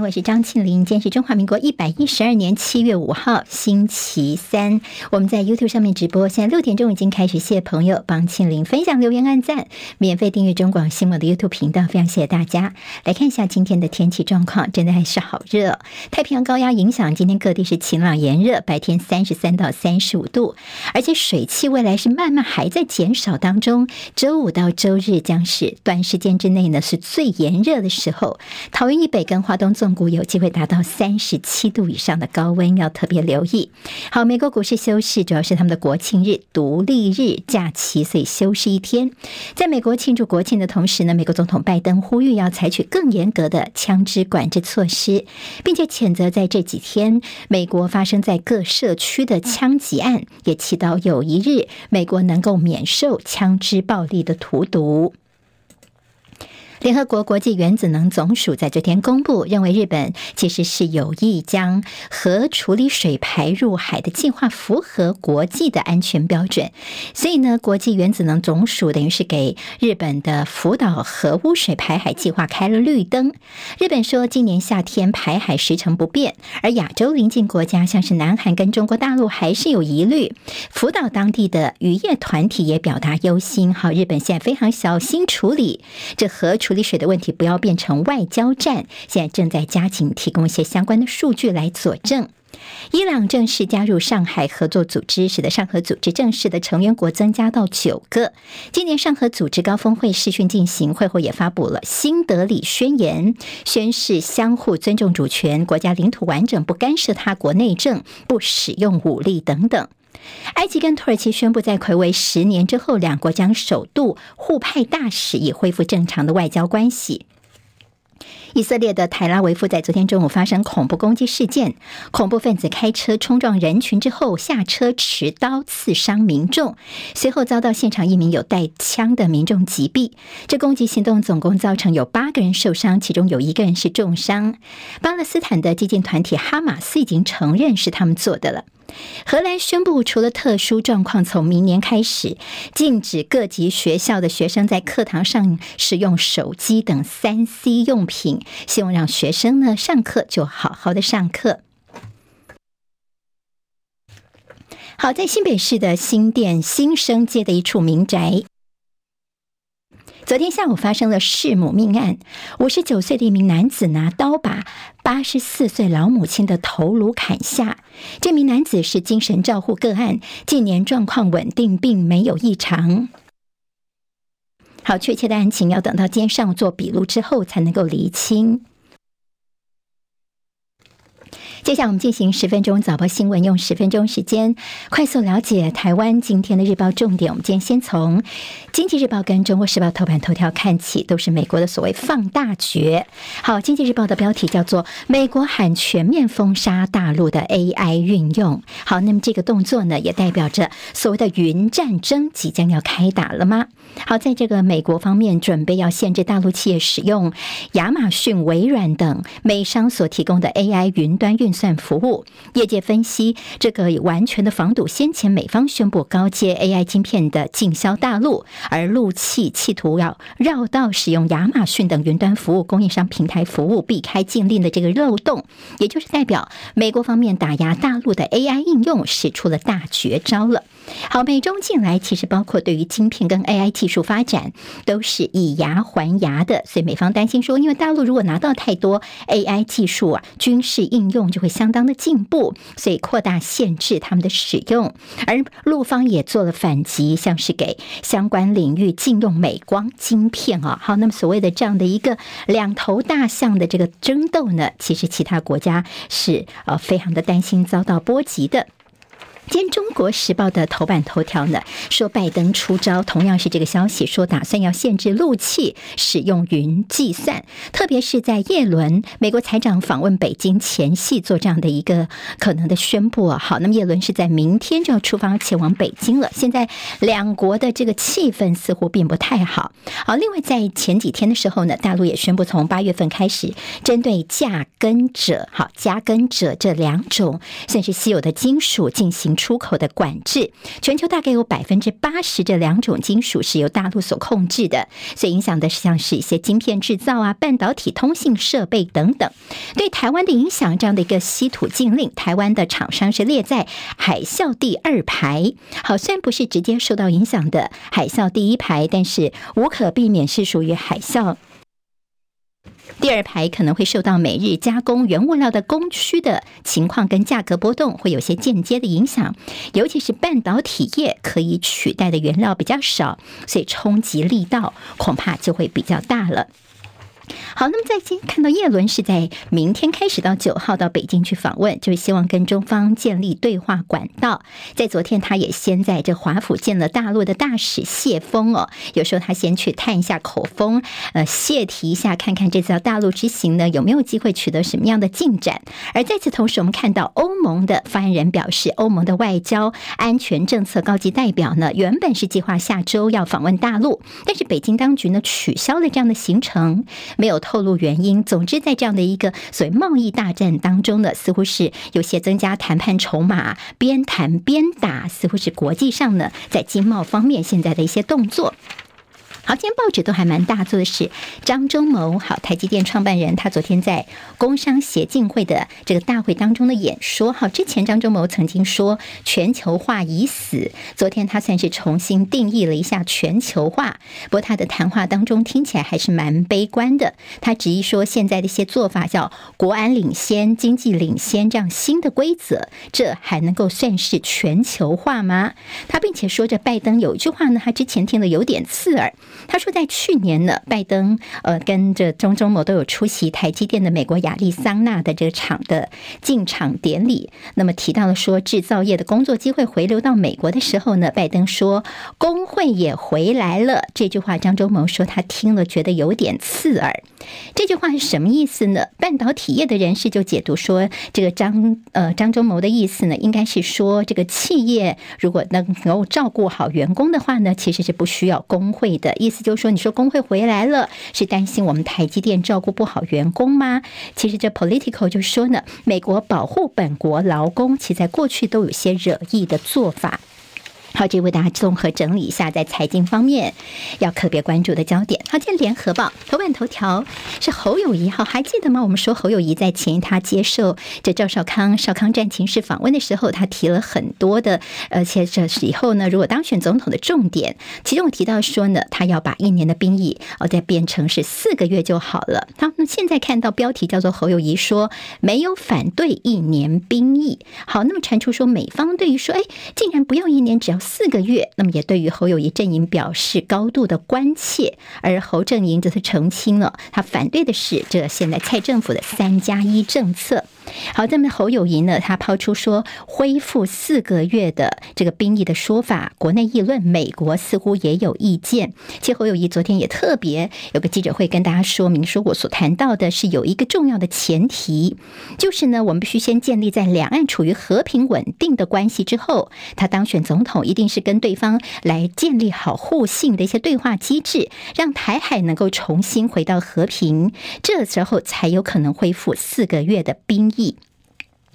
我是张庆玲。今天是中华民国一百一十二年七月五号，星期三。我们在 YouTube 上面直播，现在六点钟已经开始。谢谢朋友帮庆玲分享、留言、按赞，免费订阅中广新闻的 YouTube 频道，非常谢谢大家。来看一下今天的天气状况，真的还是好热。太平洋高压影响，今天各地是晴朗炎热，白天三十三到三十五度，而且水汽未来是慢慢还在减少当中。周五到周日将是短时间之内呢是最炎热的时候。桃园以北跟花东纵谷有机会达到三十七度以上的高温，要特别留意。好，美国股市休市，主要是他们的国庆日、独立日假期，所以休市一天。在美国庆祝国庆的同时呢，美国总统拜登呼吁要采取更严格的枪支管制措施，并且谴责在这几天美国发生在各社区的枪击案，也祈祷有一日美国能够免受枪支暴力的荼毒。联合国国际原子能总署在这天公布，认为日本其实是有意将核处理水排入海的计划符合国际的安全标准，所以呢，国际原子能总署等于是给日本的福岛核污水排海计划开了绿灯。日本说，今年夏天排海时程不变，而亚洲邻近国家像是南韩跟中国大陆还是有疑虑。福岛当地的渔业团体也表达忧心，好，日本现在非常小心处理这核处理水的问题，不要变成外交战。现在正在加紧提供一些相关的数据来佐证。伊朗正式加入上海合作组织，使得上合组织正式的成员国增加到九个。今年上合组织高峰会视讯进行，会后也发布了新德里宣言，宣誓相互尊重主权、国家领土完整、不干涉他国内政、不使用武力等等。埃及跟土耳其宣布，在魁违十年之后，两国将首度互派大使，以恢复正常的外交关系。以色列的泰拉维夫在昨天中午发生恐怖攻击事件，恐怖分子开车冲撞人群之后下车持刀刺伤民众，随后遭到现场一名有带枪的民众击毙。这攻击行动总共造成有八个人受伤，其中有一个人是重伤。巴勒斯坦的激进团体哈马斯已经承认是他们做的了。荷兰宣布，除了特殊状况，从明年开始禁止各级学校的学生在课堂上使用手机等三 C 用品，希望让学生呢上课就好好的上课。好，在新北市的新店新生街的一处民宅。昨天下午发生了弑母命案，五十九岁的一名男子拿刀把八十四岁老母亲的头颅砍下。这名男子是精神照护个案，近年状况稳定，并没有异常。好，确切的案情要等到今天上做笔录之后才能够厘清。接下来我们进行十分钟早报新闻，用十分钟时间快速了解台湾今天的日报重点。我们今天先从《经济日报》跟《中国时报》头版头条看起，都是美国的所谓放大决。好，《经济日报》的标题叫做“美国喊全面封杀大陆的 AI 运用”。好，那么这个动作呢，也代表着所谓的云战争即将要开打了吗？好，在这个美国方面准备要限制大陆企业使用亚马逊、微软等美商所提供的 AI 云端运算服务。业界分析，这个完全的防堵先前美方宣布高阶 AI 晶片的进销大陆，而陆企企图要绕道使用亚马逊等云端服务供应商平台服务，避开禁令的这个漏洞，也就是代表美国方面打压大陆的 AI 应用使出了大绝招了。好，美中近来其实包括对于晶片跟 AI 技术发展都是以牙还牙的，所以美方担心说，因为大陆如果拿到太多 AI 技术啊，军事应用就会相当的进步，所以扩大限制他们的使用。而陆方也做了反击，像是给相关领域禁用美光晶片啊。好，那么所谓的这样的一个两头大象的这个争斗呢，其实其他国家是呃非常的担心遭到波及的。今天《中国时报》的头版头条呢，说拜登出招，同样是这个消息，说打算要限制陆气使用云计算，特别是在叶伦美国财长访问北京前夕做这样的一个可能的宣布啊。好，那么叶伦是在明天就要出发前往北京了。现在两国的这个气氛似乎并不太好。好，另外在前几天的时候呢，大陆也宣布从八月份开始，针对价根者、好加根者这两种算是稀有的金属进行。出口的管制。全球大概有百分之八十这两种金属是由大陆所控制的，所以影响的是像是一些晶片制造啊、半导体、通信设备等等。对台湾的影响，这样的一个稀土禁令，台湾的厂商是列在海啸第二排。好，虽然不是直接受到影响的海啸第一排，但是无可避免是属于海啸。第二排可能会受到每日加工原物料的供需的情况跟价格波动，会有些间接的影响。尤其是半导体业可以取代的原料比较少，所以冲击力道恐怕就会比较大了。好，那么在今天看到叶伦是在明天开始到九号到北京去访问，就是希望跟中方建立对话管道。在昨天，他也先在这华府见了大陆的大使谢锋哦，有时候他先去探一下口风，呃，谢提一下，看看这次到大陆之行呢有没有机会取得什么样的进展。而在此同时，我们看到欧盟的发言人表示，欧盟的外交安全政策高级代表呢，原本是计划下周要访问大陆，但是北京当局呢取消了这样的行程。没有透露原因。总之，在这样的一个所谓贸易大战当中呢，似乎是有些增加谈判筹码，边谈边打，似乎是国际上呢在经贸方面现在的一些动作。好，今天报纸都还蛮大做的是张忠谋，好，台积电创办人，他昨天在工商协进会的这个大会当中的演说，好，之前张忠谋曾经说全球化已死，昨天他算是重新定义了一下全球化，不过他的谈话当中听起来还是蛮悲观的，他质疑说现在的一些做法叫国安领先、经济领先这样新的规则，这还能够算是全球化吗？他并且说着拜登有一句话呢，他之前听了有点刺耳。他说，在去年呢，拜登呃跟着张忠谋都有出席台积电的美国亚利桑那的这个厂的进场典礼。那么提到了说，制造业的工作机会回流到美国的时候呢，拜登说工会也回来了。这句话，张忠谋说他听了觉得有点刺耳。这句话是什么意思呢？半导体业的人士就解读说，这个张呃张忠谋的意思呢，应该是说这个企业如果能够照顾好员工的话呢，其实是不需要工会的。意意思就是说，你说工会回来了，是担心我们台积电照顾不好员工吗？其实这 Political 就说呢，美国保护本国劳工，其实在过去都有些惹意的做法。好，这为大家综合整理一下，在财经方面要特别关注的焦点。好，今天联合报头版头条是侯友谊，好，还记得吗？我们说侯友谊在前他接受这赵少康少康战情室访问的时候，他提了很多的，而且这是以后呢，如果当选总统的重点，其中我提到说呢，他要把一年的兵役哦再变成是四个月就好了。好，那现在看到标题叫做侯友谊说没有反对一年兵役。好，那么传出说美方对于说，哎，竟然不要一年，只要。四个月，那么也对于侯友谊阵营表示高度的关切，而侯阵营则是澄清了，他反对的是这现在蔡政府的三加一政策。好，那么侯友谊呢，他抛出说恢复四个月的这个兵役的说法，国内议论，美国似乎也有意见。其实侯友谊昨天也特别有个记者会跟大家说明，说我所谈到的是有一个重要的前提，就是呢，我们必须先建立在两岸处于和平稳定的关系之后，他当选总统一定是跟对方来建立好互信的一些对话机制，让台海能够重新回到和平，这时候才有可能恢复四个月的兵役。意。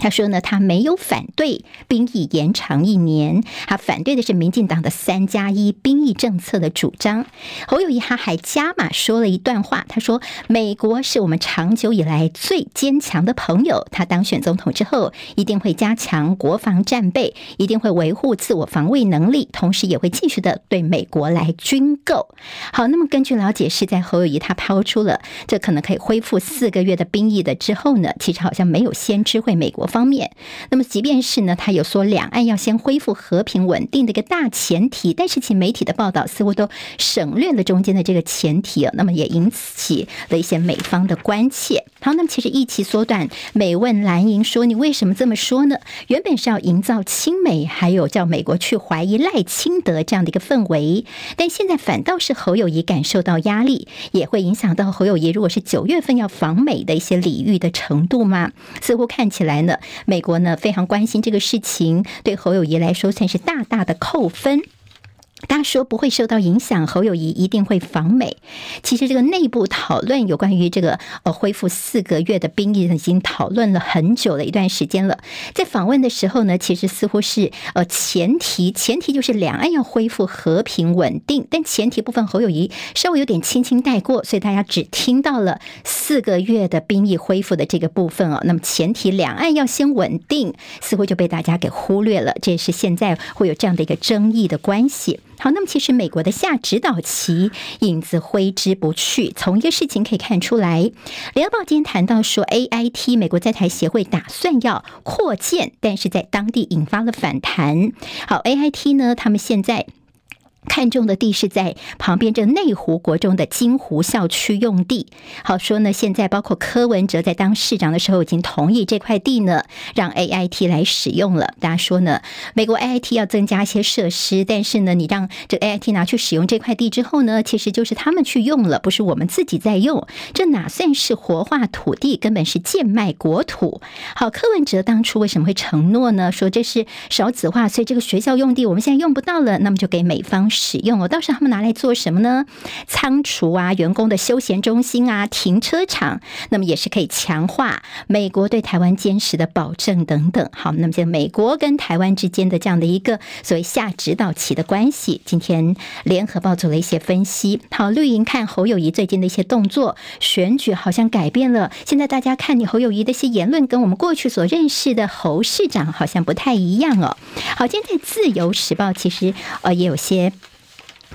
他说呢，他没有反对兵役延长一年，他反对的是民进党的三加一兵役政策的主张。侯友谊他还加码说了一段话，他说：“美国是我们长久以来最坚强的朋友，他当选总统之后，一定会加强国防战备，一定会维护自我防卫能力，同时也会继续的对美国来军购。”好，那么根据了解，是在侯友谊他抛出了这可能可以恢复四个月的兵役的之后呢，其实好像没有先知会美国。方面，那么即便是呢，他有说两岸要先恢复和平稳定的一个大前提，但是其媒体的报道似乎都省略了中间的这个前提啊，那么也引起了一些美方的关切。好，那么其实一期缩短，美问蓝营说，你为什么这么说呢？原本是要营造亲美，还有叫美国去怀疑赖清德这样的一个氛围，但现在反倒是侯友宜感受到压力，也会影响到侯友宜如果是九月份要访美的一些礼遇的程度吗？似乎看起来呢。美国呢非常关心这个事情，对侯友谊来说算是大大的扣分。大家说不会受到影响，侯友谊一定会访美。其实这个内部讨论有关于这个呃恢复四个月的兵役，已经讨论了很久的一段时间了。在访问的时候呢，其实似乎是呃前提，前提就是两岸要恢复和平稳定。但前提部分侯友谊稍微有点轻轻带过，所以大家只听到了四个月的兵役恢复的这个部分哦。那么前提两岸要先稳定，似乎就被大家给忽略了。这也是现在会有这样的一个争议的关系。好，那么其实美国的下指导棋影子挥之不去。从一个事情可以看出来，联合报今天谈到说，AIT 美国在台协会打算要扩建，但是在当地引发了反弹。好，AIT 呢，他们现在。看中的地是在旁边这内湖国中的金湖校区用地。好说呢，现在包括柯文哲在当市长的时候已经同意这块地呢，让 AIT 来使用了。大家说呢，美国 AIT 要增加一些设施，但是呢，你让这 AIT 拿去使用这块地之后呢，其实就是他们去用了，不是我们自己在用。这哪算是活化土地？根本是贱卖国土。好，柯文哲当初为什么会承诺呢？说这是少子化，所以这个学校用地我们现在用不到了，那么就给美方。使用哦，到时候他们拿来做什么呢？仓储啊，员工的休闲中心啊，停车场，那么也是可以强化美国对台湾坚实的保证等等。好，那么现在美国跟台湾之间的这样的一个所谓下指导棋的关系，今天联合报做了一些分析。好，绿营看侯友谊最近的一些动作，选举好像改变了。现在大家看你侯友谊的一些言论，跟我们过去所认识的侯市长好像不太一样哦。好，今天在自由时报其实呃也有些。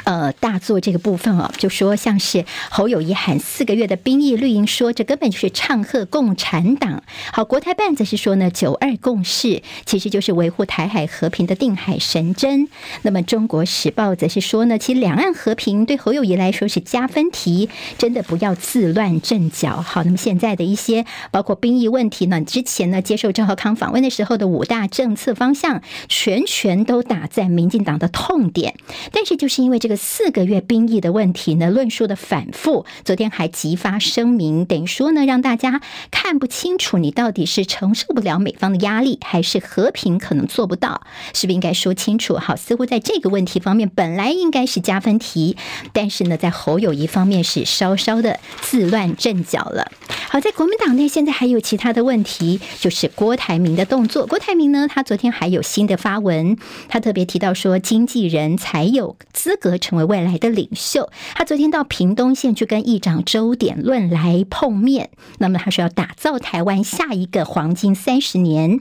呃，大作这个部分哦，就说像是侯友谊喊四个月的兵役，绿营说这根本就是唱和共产党。好，国台办则是说呢，九二共识其实就是维护台海和平的定海神针。那么中国时报则是说呢，其实两岸和平对侯友谊来说是加分题，真的不要自乱阵脚。好，那么现在的一些包括兵役问题呢，之前呢接受赵和康访问的时候的五大政策方向，全全都打在民进党的痛点，但是就是因为这个。四个月兵役的问题呢，论述的反复，昨天还急发声明，等于说呢，让大家看不清楚你到底是承受不了美方的压力，还是和平可能做不到，是不是应该说清楚？好，似乎在这个问题方面本来应该是加分题，但是呢，在侯友谊方面是稍稍的自乱阵脚了。好，在国民党内现在还有其他的问题，就是郭台铭的动作。郭台铭呢，他昨天还有新的发文，他特别提到说，经纪人才有资格。成为未来的领袖，他昨天到屏东县去跟议长周点论来碰面。那么他说要打造台湾下一个黄金三十年。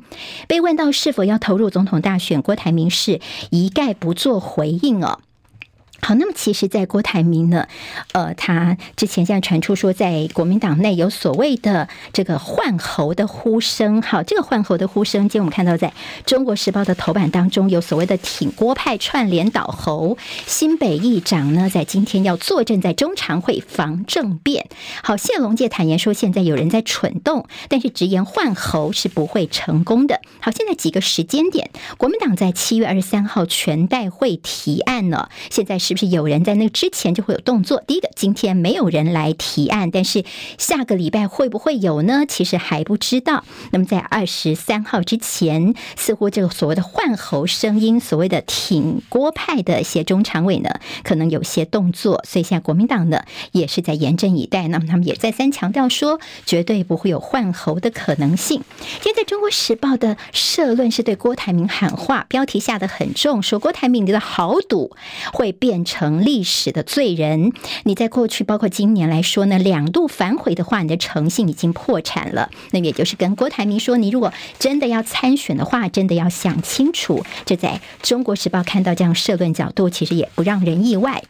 被问到是否要投入总统大选，郭台铭是一概不做回应哦。好，那么其实，在郭台铭呢，呃，他之前现在传出说，在国民党内有所谓的这个换侯的呼声。好，这个换侯的呼声，今天我们看到在中国时报的头版当中，有所谓的挺郭派串联倒侯，新北议长呢，在今天要坐镇在中常会防政变。好，谢龙介坦言说，现在有人在蠢动，但是直言换侯是不会成功的。好，现在几个时间点，国民党在七月二十三号全代会提案呢，现在是。是不是有人在那之前就会有动作？第一个，今天没有人来提案，但是下个礼拜会不会有呢？其实还不知道。那么在二十三号之前，似乎这个所谓的换侯声音，所谓的挺郭派的一些中常委呢，可能有些动作。所以现在国民党呢也是在严阵以待。那么他们也再三强调说，绝对不会有换侯的可能性。现在中国时报的社论是对郭台铭喊话，标题下得很重，说郭台铭你的豪赌会变成历史的罪人，你在过去包括今年来说呢，两度反悔的话，你的诚信已经破产了。那也就是跟郭台铭说，你如果真的要参选的话，真的要想清楚。这在中国时报看到这样社论角度，其实也不让人意外。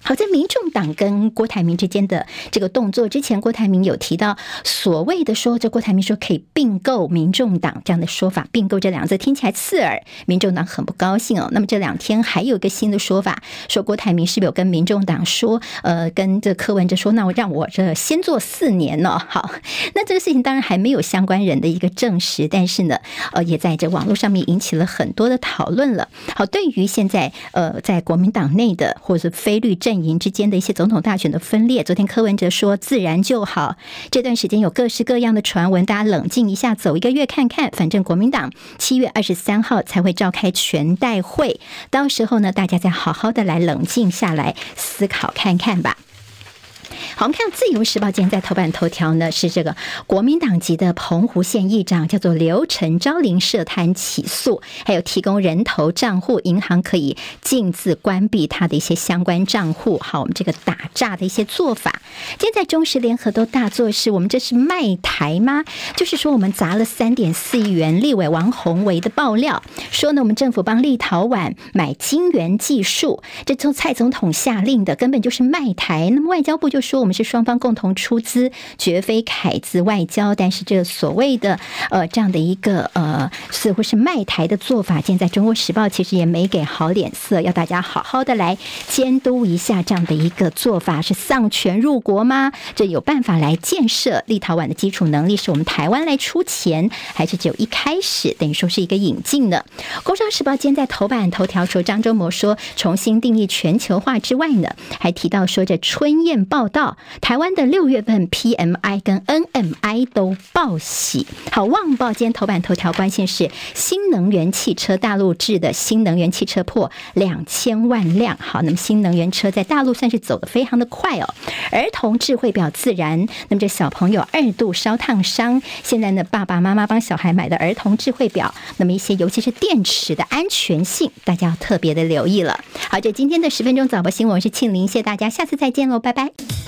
好，在民众党跟郭台铭之间的这个动作之前，郭台铭有提到所谓的说，这郭台铭说可以并购民众党这样的说法，并购这两个字听起来刺耳，民众党很不高兴哦。那么这两天还有一个新的说法，说郭台铭是不是有跟民众党说，呃，跟这柯文哲说，那我让我这先做四年呢？好，那这个事情当然还没有相关人的一个证实，但是呢，呃，也在这网络上面引起了很多的讨论了。好，对于现在呃在国民党内的或者是非绿政。阵营之间的一些总统大选的分裂。昨天柯文哲说自然就好，这段时间有各式各样的传闻，大家冷静一下，走一个月看看。反正国民党七月二十三号才会召开全代会，到时候呢，大家再好好的来冷静下来思考看看吧。好，我们看《自由时报》今天在头版头条呢，是这个国民党籍的澎湖县议长叫做刘成昭林涉贪起诉，还有提供人头账户，银行可以径自关闭他的一些相关账户。好，我们这个打诈的一些做法，今天在中时联合都大作是，我们这是卖台吗？就是说我们砸了三点四亿元，立委王宏维的爆料说呢，我们政府帮立陶宛买晶圆技术，这从蔡总统下令的，根本就是卖台。那么外交部就是说。我们是双方共同出资，绝非凯资外交。但是这所谓的呃这样的一个呃似乎是卖台的做法，现在《中国时报》其实也没给好脸色，要大家好好的来监督一下这样的一个做法，是丧权入国吗？这有办法来建设立陶宛的基础能力，是我们台湾来出钱，还是只有一开始等于说是一个引进呢？《工商时报》今天在头版头条说，张周谋说重新定义全球化之外呢，还提到说这春燕报道。台湾的六月份 PMI 跟 NMI 都报喜。好，《旺报》今天头版头条关心是新能源汽车，大陆制的新能源汽车破两千万辆。好，那么新能源车在大陆算是走得非常的快哦。儿童智慧表自燃，那么这小朋友二度烧烫伤，现在呢，爸爸妈妈帮小孩买的儿童智慧表，那么一些尤其是电池的安全性，大家要特别的留意了。好，这今天的十分钟早报新闻，是庆玲，谢谢大家，下次再见喽，拜拜。